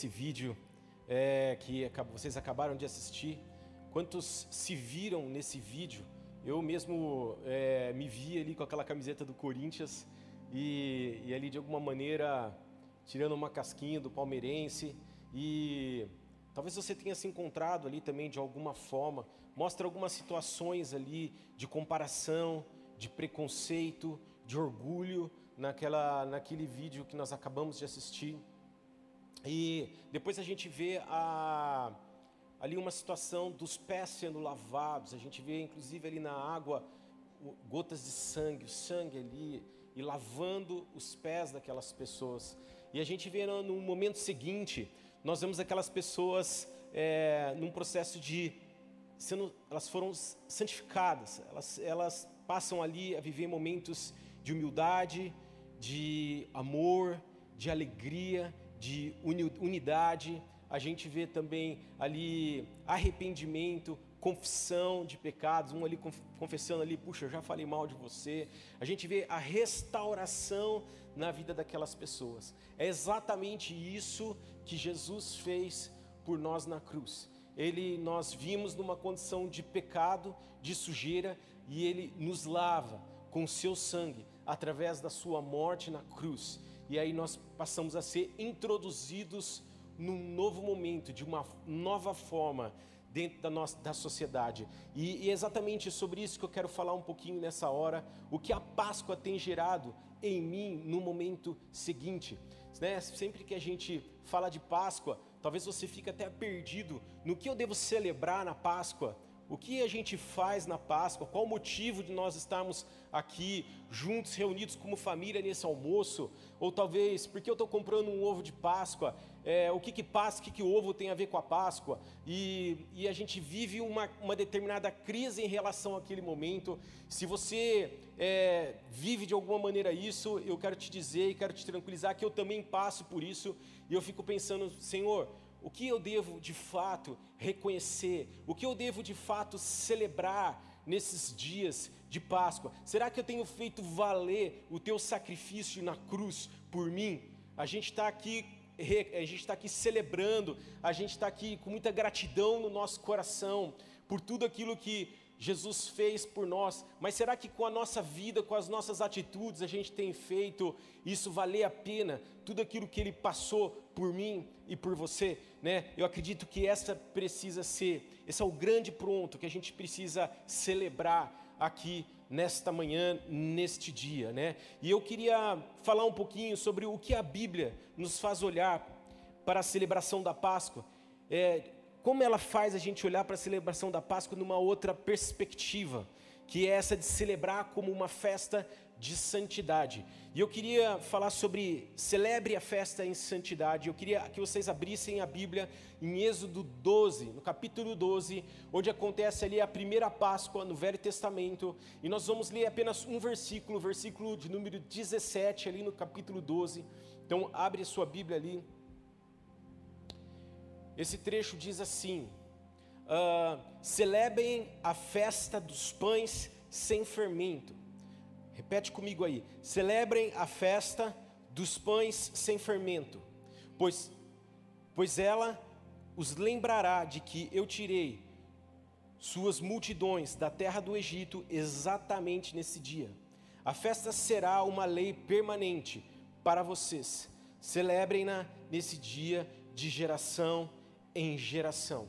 esse vídeo é, que vocês acabaram de assistir? Quantos se viram nesse vídeo? Eu mesmo é, me vi ali com aquela camiseta do Corinthians e, e, ali de alguma maneira tirando uma casquinha do palmeirense e talvez você tenha se encontrado ali também de alguma forma. Mostra algumas situações ali de comparação, de preconceito, de orgulho naquela, naquele vídeo que nós acabamos de assistir. E depois a gente vê a, ali uma situação dos pés sendo lavados, a gente vê inclusive ali na água gotas de sangue, o sangue ali, e lavando os pés daquelas pessoas. E a gente vê no, momento seguinte, nós vemos aquelas pessoas é, num processo de sendo, elas foram santificadas, elas, elas passam ali a viver momentos de humildade, de amor, de alegria, de unidade. A gente vê também ali arrependimento, confissão de pecados, um ali confessando ali, puxa, eu já falei mal de você. A gente vê a restauração na vida daquelas pessoas. É exatamente isso que Jesus fez por nós na cruz. Ele nós vimos numa condição de pecado, de sujeira, e ele nos lava com seu sangue através da sua morte na cruz. E aí nós passamos a ser introduzidos num novo momento, de uma nova forma dentro da nossa da sociedade. E, e é exatamente sobre isso que eu quero falar um pouquinho nessa hora, o que a Páscoa tem gerado em mim no momento seguinte. Né? Sempre que a gente fala de Páscoa, talvez você fique até perdido no que eu devo celebrar na Páscoa. O que a gente faz na Páscoa? Qual o motivo de nós estarmos aqui juntos, reunidos como família nesse almoço? Ou talvez, porque eu estou comprando um ovo de Páscoa? É, o que que Páscoa, o que que ovo tem a ver com a Páscoa? E, e a gente vive uma, uma, determinada crise em relação àquele momento. Se você é, vive de alguma maneira isso, eu quero te dizer e quero te tranquilizar que eu também passo por isso. E eu fico pensando, Senhor, o que eu devo de fato reconhecer? O que eu devo de fato celebrar nesses dias de Páscoa? Será que eu tenho feito valer o teu sacrifício na cruz por mim? A gente está aqui, a gente está aqui celebrando, a gente está aqui com muita gratidão no nosso coração por tudo aquilo que Jesus fez por nós, mas será que com a nossa vida, com as nossas atitudes, a gente tem feito isso valer a pena? Tudo aquilo que Ele passou por mim e por você, né? Eu acredito que essa precisa ser, esse é o grande pronto que a gente precisa celebrar aqui nesta manhã, neste dia, né? E eu queria falar um pouquinho sobre o que a Bíblia nos faz olhar para a celebração da Páscoa. É, como ela faz a gente olhar para a celebração da Páscoa numa outra perspectiva, que é essa de celebrar como uma festa de santidade. E eu queria falar sobre celebre a festa em santidade. Eu queria que vocês abrissem a Bíblia em Êxodo 12, no capítulo 12, onde acontece ali a primeira Páscoa no Velho Testamento, e nós vamos ler apenas um versículo, versículo de número 17 ali no capítulo 12. Então abre a sua Bíblia ali. Esse trecho diz assim: uh, celebrem a festa dos pães sem fermento. Repete comigo aí: celebrem a festa dos pães sem fermento, pois, pois ela os lembrará de que eu tirei suas multidões da terra do Egito exatamente nesse dia. A festa será uma lei permanente para vocês. Celebrem-na nesse dia de geração em geração.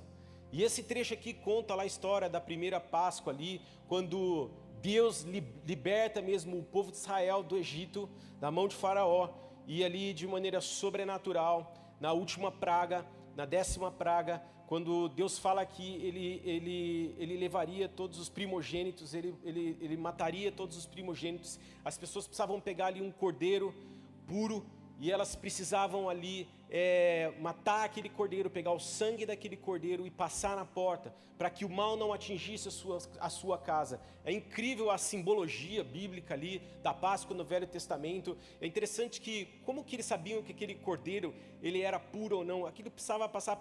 E esse trecho aqui conta lá a história da primeira Páscoa ali, quando Deus liberta mesmo o povo de Israel do Egito, da mão de Faraó, e ali de maneira sobrenatural, na última praga, na décima praga, quando Deus fala que ele, ele, ele levaria todos os primogênitos, ele, ele, ele mataria todos os primogênitos, as pessoas precisavam pegar ali um cordeiro puro, e elas precisavam ali é, matar aquele cordeiro, pegar o sangue daquele cordeiro e passar na porta, para que o mal não atingisse a sua, a sua casa. É incrível a simbologia bíblica ali da Páscoa no Velho Testamento. É interessante que, como que eles sabiam que aquele cordeiro ele era puro ou não? Aquilo precisava passar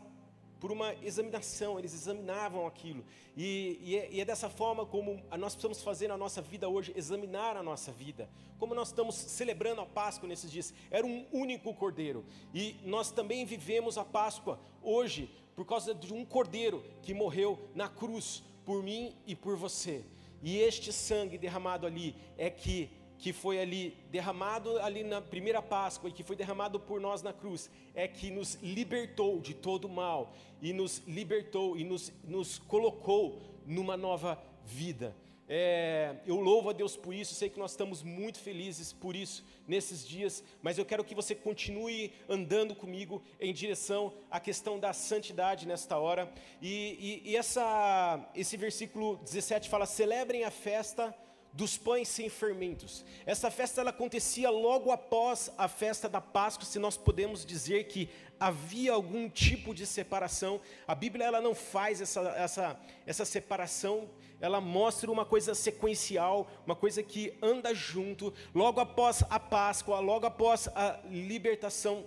por uma examinação, eles examinavam aquilo. E, e, é, e, é, dessa forma como nós precisamos fazer na nossa vida hoje, examinar a nossa vida. Como nós estamos celebrando a Páscoa nesses dias, era um único cordeiro. E nós também vivemos a Páscoa hoje por causa de um cordeiro que morreu na cruz por mim e por você. E este sangue derramado ali é que que foi ali derramado ali na primeira Páscoa e que foi derramado por nós na cruz, é que nos libertou de todo o mal e nos libertou e nos, nos colocou numa nova vida. É, eu louvo a Deus por isso, sei que nós estamos muito felizes por isso nesses dias, mas eu quero que você continue andando comigo em direção à questão da santidade nesta hora. E, e, e essa, esse versículo 17 fala: celebrem a festa dos pães sem fermentos. Essa festa ela acontecia logo após a festa da Páscoa, se nós podemos dizer que havia algum tipo de separação. A Bíblia ela não faz essa, essa, essa separação, ela mostra uma coisa sequencial, uma coisa que anda junto. Logo após a Páscoa, logo após a libertação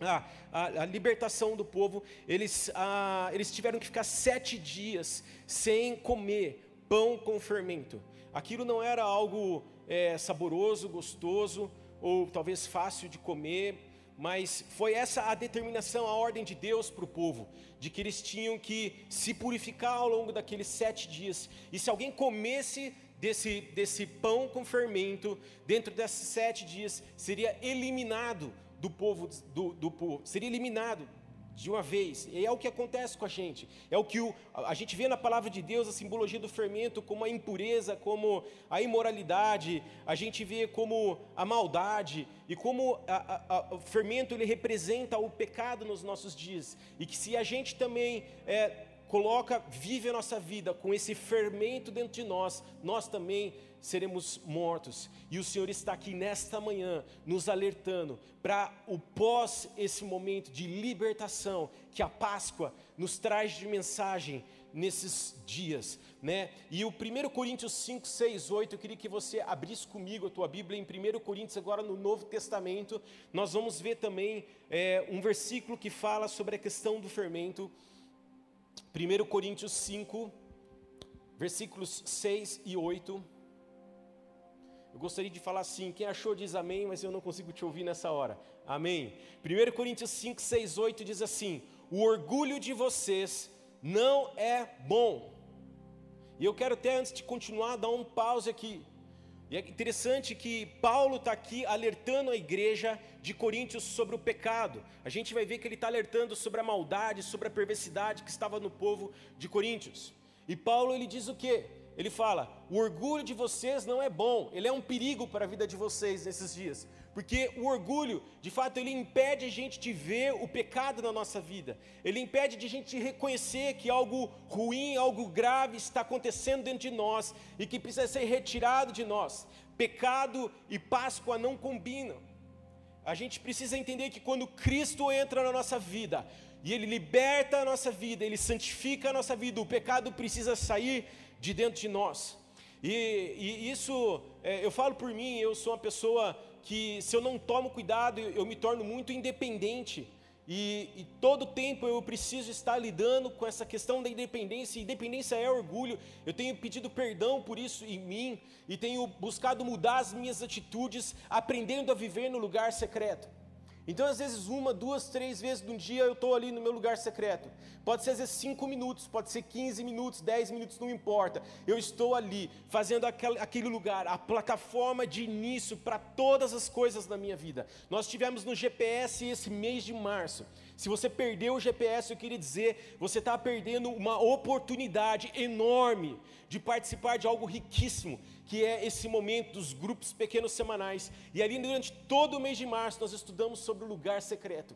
a, a, a, libertação do povo, eles, a, eles tiveram que ficar sete dias sem comer pão com fermento. Aquilo não era algo é, saboroso, gostoso, ou talvez fácil de comer, mas foi essa a determinação, a ordem de Deus para o povo, de que eles tinham que se purificar ao longo daqueles sete dias, e se alguém comesse desse, desse pão com fermento, dentro desses sete dias, seria eliminado do povo, do, do povo seria eliminado de uma vez. E é o que acontece com a gente. É o que o, a gente vê na palavra de Deus a simbologia do fermento como a impureza, como a imoralidade. A gente vê como a maldade e como a, a, o fermento ele representa o pecado nos nossos dias. E que se a gente também é, coloca, vive a nossa vida com esse fermento dentro de nós, nós também seremos mortos. E o Senhor está aqui nesta manhã nos alertando para o pós esse momento de libertação que a Páscoa nos traz de mensagem nesses dias, né? E o 1 Coríntios 5, 6, 8, eu queria que você abrisse comigo a tua Bíblia em 1 Coríntios, agora no Novo Testamento, nós vamos ver também é, um versículo que fala sobre a questão do fermento. 1 Coríntios 5, versículos 6 e 8. Eu gostaria de falar assim: quem achou diz amém, mas eu não consigo te ouvir nessa hora. Amém. 1 Coríntios 5, 6, 8 diz assim: O orgulho de vocês não é bom. E eu quero até antes de continuar dar um pause aqui. E é interessante que Paulo está aqui alertando a igreja de Coríntios sobre o pecado. A gente vai ver que ele está alertando sobre a maldade, sobre a perversidade que estava no povo de Coríntios. E Paulo ele diz o quê? Ele fala: o orgulho de vocês não é bom, ele é um perigo para a vida de vocês nesses dias, porque o orgulho, de fato, ele impede a gente de ver o pecado na nossa vida, ele impede de a gente reconhecer que algo ruim, algo grave está acontecendo dentro de nós e que precisa ser retirado de nós. Pecado e Páscoa não combinam. A gente precisa entender que quando Cristo entra na nossa vida, e Ele liberta a nossa vida, Ele santifica a nossa vida, o pecado precisa sair de dentro de nós. E, e isso, é, eu falo por mim, eu sou uma pessoa que, se eu não tomo cuidado, eu, me torno muito independente. E, e, todo tempo eu preciso estar lidando com essa questão da independência. Independência é orgulho. Eu tenho pedido perdão por isso em mim e tenho buscado mudar as minhas atitudes, aprendendo a viver no lugar secreto. Então, às vezes, uma, duas, três vezes no dia eu estou ali no meu lugar secreto. Pode ser às vezes cinco minutos, pode ser 15 minutos, 10 minutos, não importa. Eu estou ali fazendo aquele lugar, a plataforma de início para todas as coisas da minha vida. Nós tivemos no GPS esse mês de março. Se você perdeu o GPS, eu queria dizer, você está perdendo uma oportunidade enorme de participar de algo riquíssimo, que é esse momento dos grupos pequenos semanais. E ali durante todo o mês de março nós estudamos sobre o lugar secreto.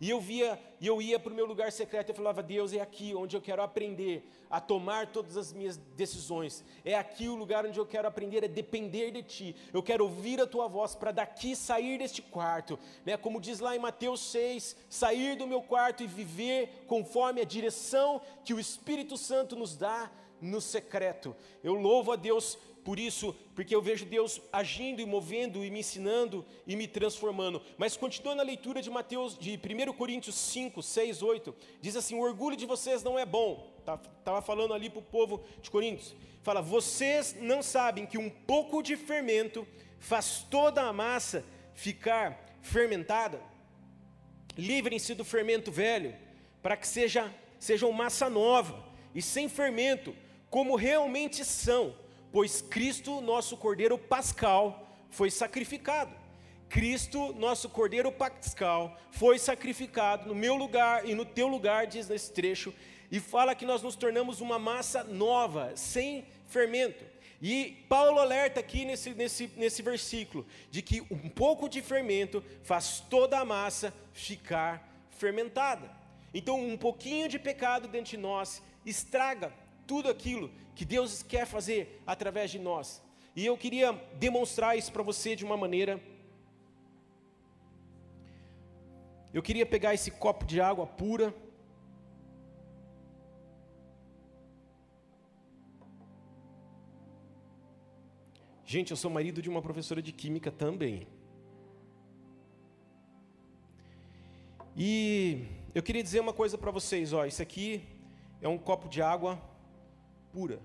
E eu via, e eu ia para o meu lugar secreto e falava, Deus, é aqui onde eu quero aprender a tomar todas as minhas decisões. É aqui o lugar onde eu quero aprender a depender de Ti. Eu quero ouvir a Tua voz para daqui sair deste quarto. Né? Como diz lá em Mateus 6, sair do meu quarto e viver conforme a direção que o Espírito Santo nos dá no secreto. Eu louvo a Deus por isso, porque eu vejo Deus agindo e movendo e me ensinando e me transformando. Mas continuando a leitura de Mateus, de 1 Coríntios 5, 6, 8, diz assim: o orgulho de vocês não é bom. Estava tá, falando ali para o povo de Coríntios. Fala, vocês não sabem que um pouco de fermento faz toda a massa ficar fermentada? Livrem-se do fermento velho, para que seja, sejam massa nova e sem fermento, como realmente são, pois Cristo, nosso Cordeiro Pascal, foi sacrificado. Cristo, nosso Cordeiro Pascal, foi sacrificado no meu lugar e no teu lugar, diz nesse trecho, e fala que nós nos tornamos uma massa nova, sem fermento. E Paulo alerta aqui nesse, nesse, nesse versículo de que um pouco de fermento faz toda a massa ficar fermentada. Então, um pouquinho de pecado dentro de nós estraga tudo aquilo que Deus quer fazer através de nós. E eu queria demonstrar isso para você de uma maneira. Eu queria pegar esse copo de água pura. Gente, eu sou marido de uma professora de química também. E eu queria dizer uma coisa para vocês, ó, isso aqui é um copo de água pura,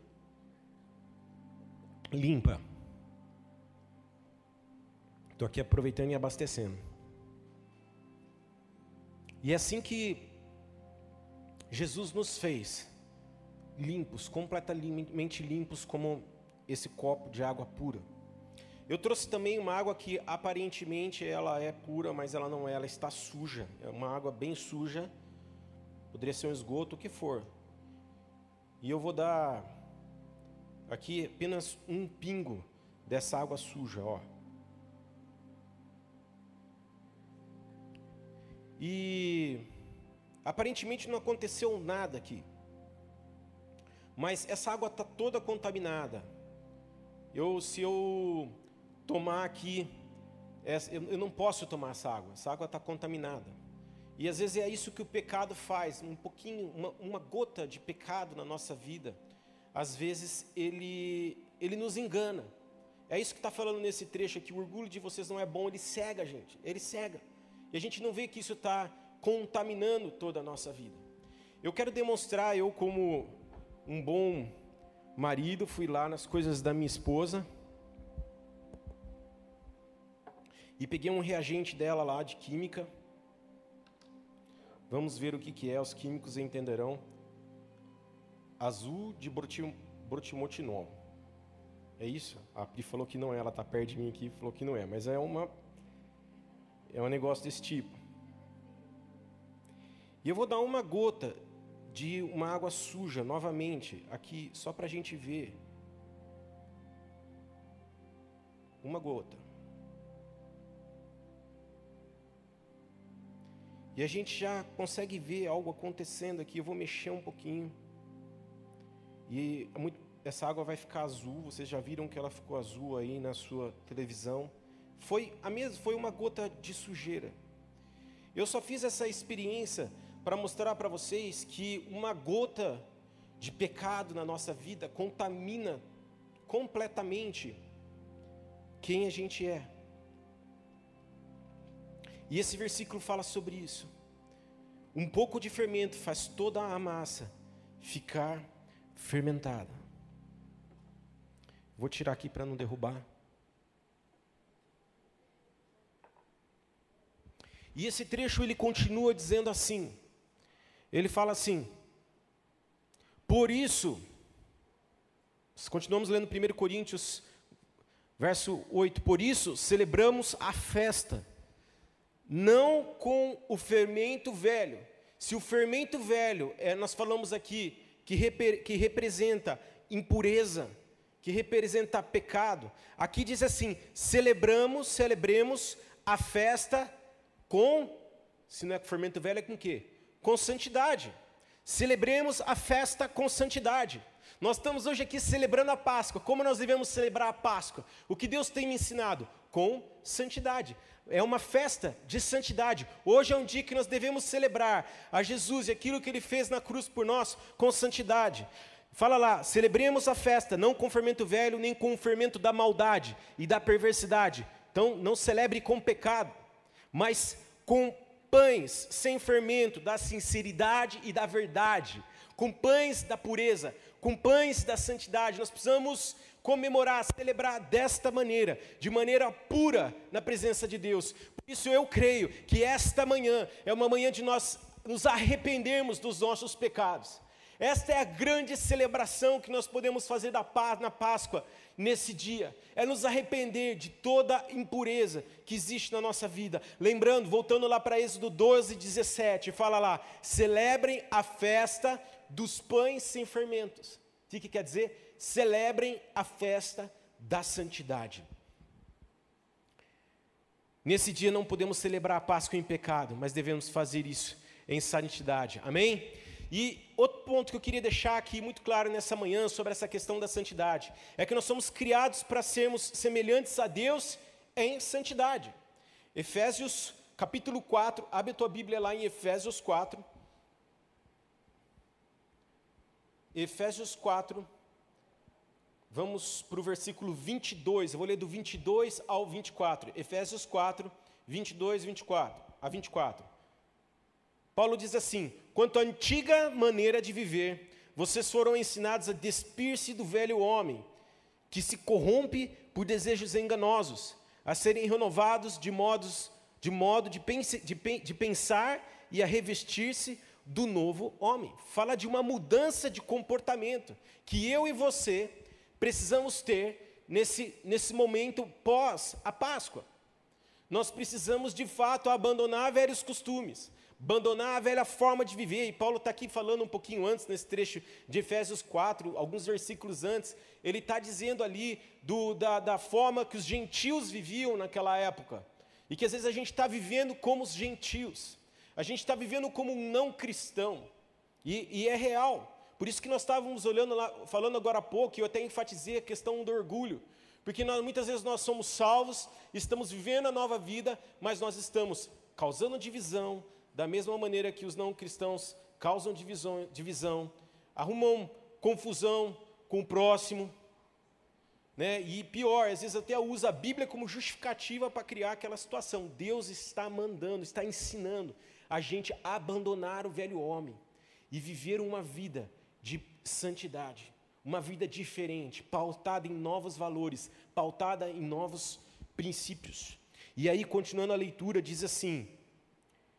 limpa. Estou aqui aproveitando e abastecendo. E é assim que Jesus nos fez, limpos, completamente limpos, como esse copo de água pura. Eu trouxe também uma água que aparentemente ela é pura, mas ela não é, ela está suja. É uma água bem suja. Poderia ser um esgoto, o que for. E eu vou dar aqui apenas um pingo dessa água suja, ó. E aparentemente não aconteceu nada aqui. Mas essa água está toda contaminada. Eu, se eu tomar aqui, eu não posso tomar essa água, essa água está contaminada. E às vezes é isso que o pecado faz, um pouquinho, uma, uma gota de pecado na nossa vida, às vezes ele, ele nos engana. É isso que está falando nesse trecho aqui, o orgulho de vocês não é bom, ele cega a gente, ele cega. E a gente não vê que isso está contaminando toda a nossa vida. Eu quero demonstrar, eu como um bom marido, fui lá nas coisas da minha esposa e peguei um reagente dela lá de química. Vamos ver o que, que é, os químicos entenderão. Azul de brotimotinol. É isso? A Pri falou que não é, ela está perto de mim aqui falou que não é, mas é uma é um negócio desse tipo. E eu vou dar uma gota de uma água suja novamente aqui, só para a gente ver. Uma gota. E a gente já consegue ver algo acontecendo aqui. Eu vou mexer um pouquinho. E essa água vai ficar azul. Vocês já viram que ela ficou azul aí na sua televisão. Foi a mesma, foi uma gota de sujeira. Eu só fiz essa experiência para mostrar para vocês que uma gota de pecado na nossa vida contamina completamente quem a gente é. E esse versículo fala sobre isso. Um pouco de fermento faz toda a massa ficar fermentada. Vou tirar aqui para não derrubar. E esse trecho ele continua dizendo assim: ele fala assim: Por isso, continuamos lendo 1 Coríntios, verso 8: Por isso celebramos a festa, não com o fermento velho. Se o fermento velho, é, nós falamos aqui, que, que representa impureza, que representa pecado, aqui diz assim: celebramos, celebremos a festa com, se não é com fermento velho, é com quê? com santidade. Celebremos a festa com santidade. Nós estamos hoje aqui celebrando a Páscoa. Como nós devemos celebrar a Páscoa? O que Deus tem me ensinado? Com santidade. É uma festa de santidade. Hoje é um dia que nós devemos celebrar a Jesus e aquilo que ele fez na cruz por nós com santidade. Fala lá, celebremos a festa, não com fermento velho, nem com fermento da maldade e da perversidade. Então, não celebre com pecado, mas com pães sem fermento da sinceridade e da verdade, com pães da pureza, com pães da santidade. Nós precisamos comemorar, celebrar desta maneira, de maneira pura na presença de Deus. Por isso eu creio que esta manhã é uma manhã de nós nos arrependermos dos nossos pecados. Esta é a grande celebração que nós podemos fazer da paz na Páscoa nesse dia. É nos arrepender de toda impureza que existe na nossa vida. Lembrando, voltando lá para Êxodo 12, 17, fala lá: celebrem a festa dos pães sem fermentos. O que quer dizer? Celebrem a festa da santidade. Nesse dia não podemos celebrar a Páscoa em pecado, mas devemos fazer isso em santidade. Amém? E outro ponto que eu queria deixar aqui muito claro nessa manhã sobre essa questão da santidade é que nós somos criados para sermos semelhantes a Deus em santidade. Efésios capítulo 4, abre a tua Bíblia lá em Efésios 4. Efésios 4, vamos para o versículo 22, eu vou ler do 22 ao 24. Efésios 4, 22 24, a 24. Paulo diz assim: quanto à antiga maneira de viver, vocês foram ensinados a despir-se do velho homem, que se corrompe por desejos enganosos, a serem renovados de, modos, de modo de, pense, de, de pensar e a revestir-se do novo homem. Fala de uma mudança de comportamento que eu e você precisamos ter nesse, nesse momento pós a Páscoa. Nós precisamos de fato abandonar velhos costumes, abandonar a velha forma de viver. E Paulo está aqui falando um pouquinho antes, nesse trecho de Efésios 4, alguns versículos antes, ele está dizendo ali do, da, da forma que os gentios viviam naquela época. E que às vezes a gente está vivendo como os gentios. A gente está vivendo como um não cristão. E, e, é real. Por isso que nós estávamos olhando lá, falando agora há pouco, e eu até enfatizei a questão do orgulho. Porque nós, muitas vezes nós somos salvos, estamos vivendo a nova vida, mas nós estamos causando divisão, da mesma maneira que os não cristãos causam divisão, divisão arrumam confusão com o próximo. Né? E pior, às vezes até usa a Bíblia como justificativa para criar aquela situação. Deus está mandando, está ensinando a gente abandonar o velho homem e viver uma vida de santidade, uma vida diferente, pautada em novos valores, pautada em novos princípios. E aí, continuando a leitura, diz assim: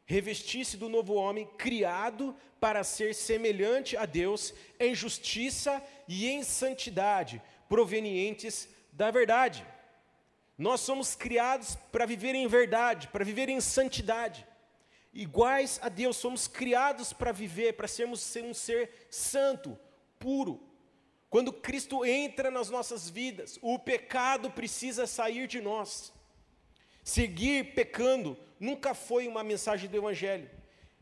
revestisse do novo homem, criado para ser semelhante a Deus em justiça e em santidade, provenientes da verdade. Nós somos criados para viver em verdade, para viver em santidade iguais a Deus, somos criados para viver, para sermos ser um ser santo, puro. Quando Cristo entra nas nossas vidas, o pecado precisa sair de nós. Seguir pecando nunca foi uma mensagem do Evangelho.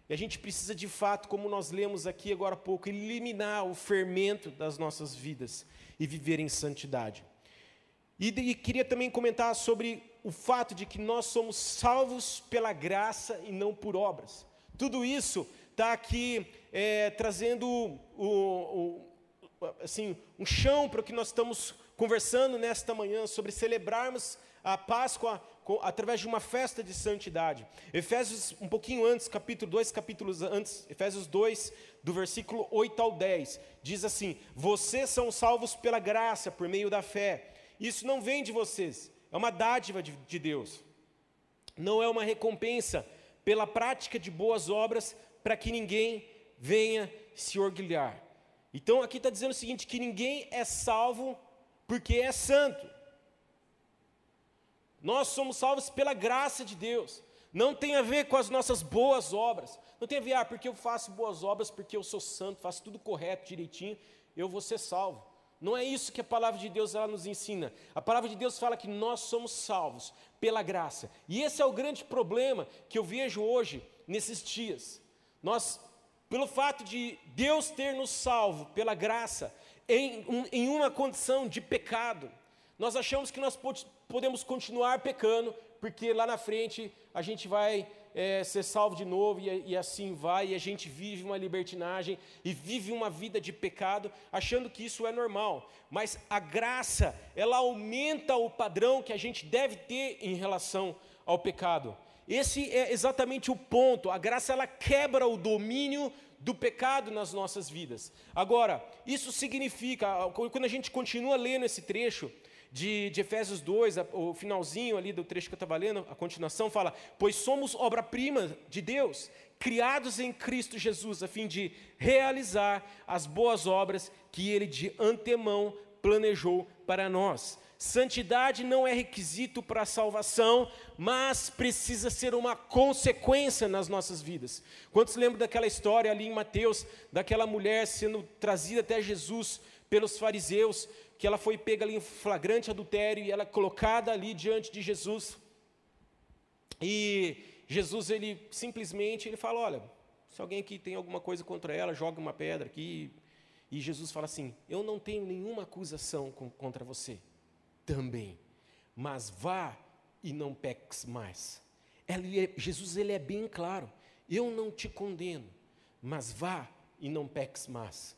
E a gente precisa de fato, como nós lemos aqui agora há pouco, eliminar o fermento das nossas vidas e viver em santidade. E, e queria também comentar sobre o fato de que nós somos salvos pela graça e não por obras. Tudo isso está aqui é, trazendo o, o, assim, um chão para o que nós estamos conversando nesta manhã sobre celebrarmos a Páscoa através de uma festa de santidade. Efésios, um pouquinho antes, capítulo 2, capítulos antes, Efésios 2, do versículo 8 ao 10, diz assim: Vocês são salvos pela graça, por meio da fé. Isso não vem de vocês, é uma dádiva de, de Deus. Não é uma recompensa pela prática de boas obras para que ninguém venha se orgulhar. Então aqui está dizendo o seguinte: que ninguém é salvo porque é santo. Nós somos salvos pela graça de Deus. Não tem a ver com as nossas boas obras. Não tem a ver, ah, porque eu faço boas obras, porque eu sou santo, faço tudo correto, direitinho, eu vou ser salvo. Não é isso que a palavra de Deus ela nos ensina. A palavra de Deus fala que nós somos salvos pela graça. E esse é o grande problema que eu vejo hoje nesses dias. Nós, pelo fato de Deus ter nos salvo pela graça, em, um, em uma condição de pecado, nós achamos que nós podemos continuar pecando, porque lá na frente a gente vai é, ser salvo de novo e, e, assim vai, e a gente vive uma libertinagem e vive uma vida de pecado, achando que isso é normal. Mas a graça, ela aumenta o padrão que a gente deve ter em relação ao pecado. Esse é exatamente o ponto. A graça ela quebra o domínio do pecado nas nossas vidas. Agora, isso significa, quando a gente continua lendo esse trecho, de, de Efésios 2, o finalzinho ali do trecho que eu estava lendo, a continuação fala: Pois somos obra-prima de Deus, criados em Cristo Jesus, a fim de realizar as boas obras que Ele de antemão planejou para nós. Santidade não é requisito para a salvação, mas precisa ser uma consequência nas nossas vidas. Quantos lembram daquela história ali em Mateus, daquela mulher sendo trazida até Jesus pelos fariseus, que ela foi pega ali em flagrante adultério e ela é colocada ali diante de Jesus. E Jesus ele simplesmente ele fala, olha, se alguém aqui tem alguma coisa contra ela, joga uma pedra aqui. E Jesus fala assim: Eu não tenho nenhuma acusação contra você, também, mas vá e não peques mais. Ele é, Jesus ele é bem claro: Eu não te condeno, mas vá e não peques mais.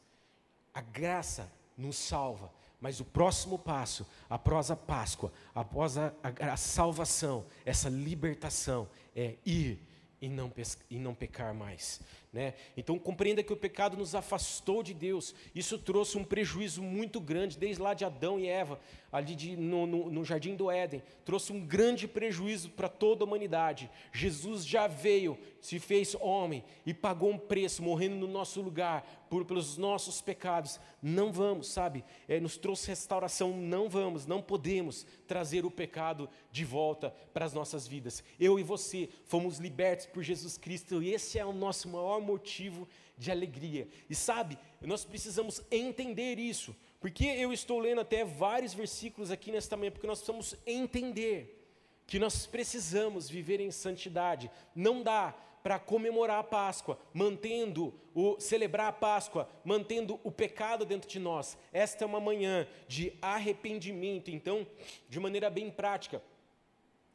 A graça nos salva, mas o próximo passo, após a Páscoa, após a, a, a salvação, essa libertação, é ir e não, e não pecar mais. Né? Então compreenda que o pecado nos afastou de Deus. Isso trouxe um prejuízo muito grande, desde lá de Adão e Eva, ali de, no, no, no jardim do Éden. Trouxe um grande prejuízo para toda a humanidade. Jesus já veio, se fez homem e pagou um preço, morrendo no nosso lugar, por, pelos nossos pecados. Não vamos, sabe? É, nos trouxe restauração. Não vamos, não podemos trazer o pecado de volta para as nossas vidas. Eu e você fomos libertos por Jesus Cristo e esse é o nosso maior motivo de alegria. E sabe, nós precisamos entender isso. Porque eu estou lendo até vários versículos aqui nesta manhã, porque nós precisamos entender que nós precisamos viver em santidade. Não dá para comemorar a Páscoa, mantendo o celebrar a Páscoa, mantendo o pecado dentro de nós. Esta é uma manhã de arrependimento, então, de maneira bem prática,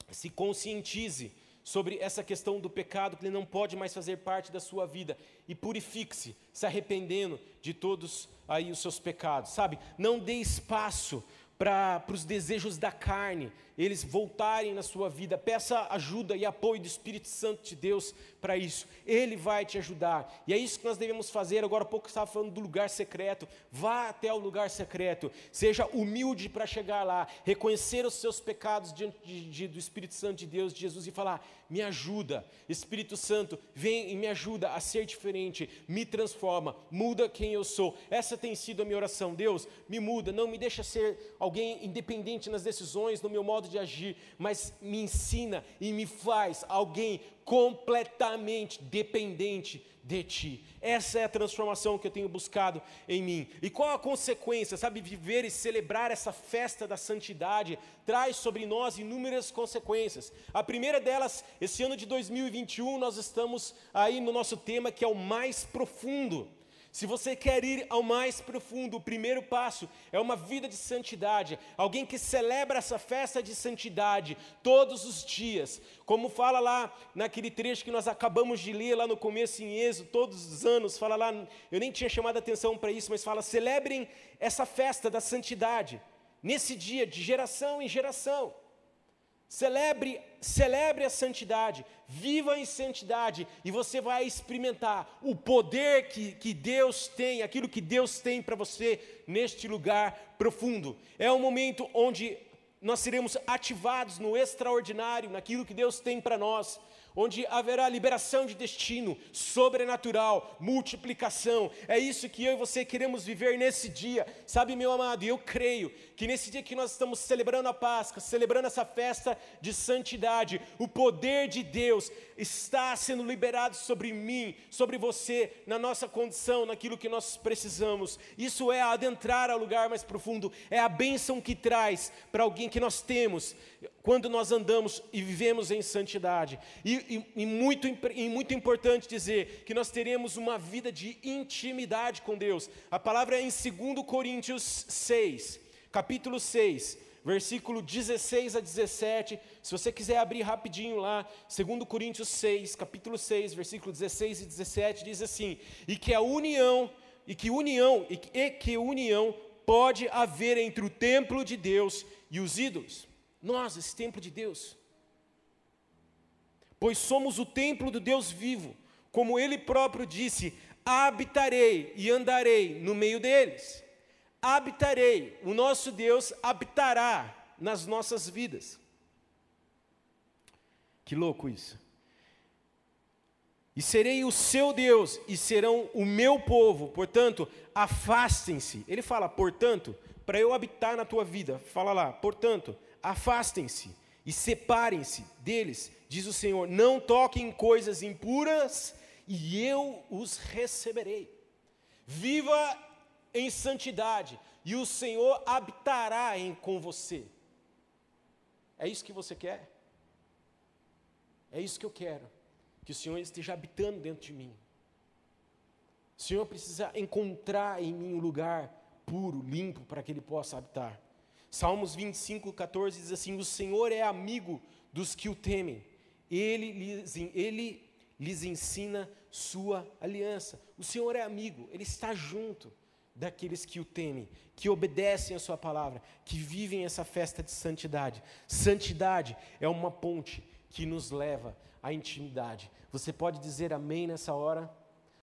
se conscientize sobre essa questão do pecado, que ele não pode mais fazer parte da sua vida, e purifique-se, se arrependendo de todos aí os seus pecados, sabe? Não dê espaço para os desejos da carne, eles voltarem na sua vida. Peça ajuda e apoio do Espírito Santo de Deus para isso. Ele vai te ajudar. E é isso que nós devemos fazer. Agora há pouco estava falando do lugar secreto. Vá até o lugar secreto. Seja humilde para chegar lá. Reconhecer os seus pecados diante de, de, do Espírito Santo de Deus, de Jesus, e falar: Me ajuda. Espírito Santo, vem e me ajuda a ser diferente. Me transforma. Muda quem eu sou. Essa tem sido a minha oração. Deus, me muda. Não me deixa ser independente nas decisões, no meu modo de agir, mas me ensina e me faz alguém completamente dependente de ti. Essa é a transformação que eu tenho buscado em mim. E qual a consequência? Sabe, viver e celebrar essa festa da santidade traz sobre nós inúmeras consequências. A primeira delas, esse ano de 2021, nós estamos aí no nosso tema que é o mais profundo. Se você quer ir ao mais profundo, o primeiro passo é uma vida de santidade, alguém que celebra essa festa de santidade todos os dias. Como fala lá naquele trecho que nós acabamos de ler lá no começo em Êxodo, todos os anos, fala lá, eu nem tinha chamado a atenção para isso, mas fala: celebrem essa festa da santidade, nesse dia, de geração em geração. Celebre, celebre a santidade, viva em santidade, e você vai experimentar o poder que, que Deus tem, aquilo que Deus tem para você neste lugar profundo. É um momento onde nós seremos ativados no extraordinário, naquilo que Deus tem para nós onde haverá liberação de destino, sobrenatural, multiplicação. É isso que eu e você queremos viver nesse dia, sabe, meu amado? E eu creio que nesse dia que nós estamos celebrando a Páscoa, celebrando essa festa de santidade, o poder de Deus está sendo liberado sobre mim, sobre você, na nossa condição, naquilo que nós precisamos. Isso é adentrar ao lugar mais profundo, é a bênção que traz para alguém que nós temos quando nós andamos e vivemos em santidade. E, e, e, muito, e muito importante dizer que nós teremos uma vida de intimidade com Deus. A palavra é em 2 Coríntios 6, capítulo 6, versículo 16 a 17. Se você quiser abrir rapidinho lá, 2 Coríntios 6, capítulo 6, versículo 16 e 17, diz assim: "E que a união, e que união, e que, e que união pode haver entre o templo de Deus e os ídolos. Nós, esse templo de Deus. Pois somos o templo do Deus vivo, como ele próprio disse: habitarei e andarei no meio deles. Habitarei, o nosso Deus habitará nas nossas vidas. Que louco isso. E serei o seu Deus, e serão o meu povo. Portanto, afastem-se. Ele fala, portanto, para eu habitar na tua vida. Fala lá, portanto, afastem-se e separem-se deles, diz o Senhor. Não toquem em coisas impuras, e eu os receberei. Viva em santidade, e o Senhor habitará em, com você. É isso que você quer? É isso que eu quero que o Senhor esteja habitando dentro de mim. O Senhor precisa encontrar em mim um lugar puro, limpo, para que Ele possa habitar. Salmos 25, 14 diz assim: O Senhor é amigo dos que o temem, Ele lhes, ele lhes ensina Sua aliança. O Senhor é amigo, Ele está junto daqueles que o temem, que obedecem a Sua palavra, que vivem essa festa de santidade. Santidade é uma ponte que nos leva à intimidade. Você pode dizer amém nessa hora?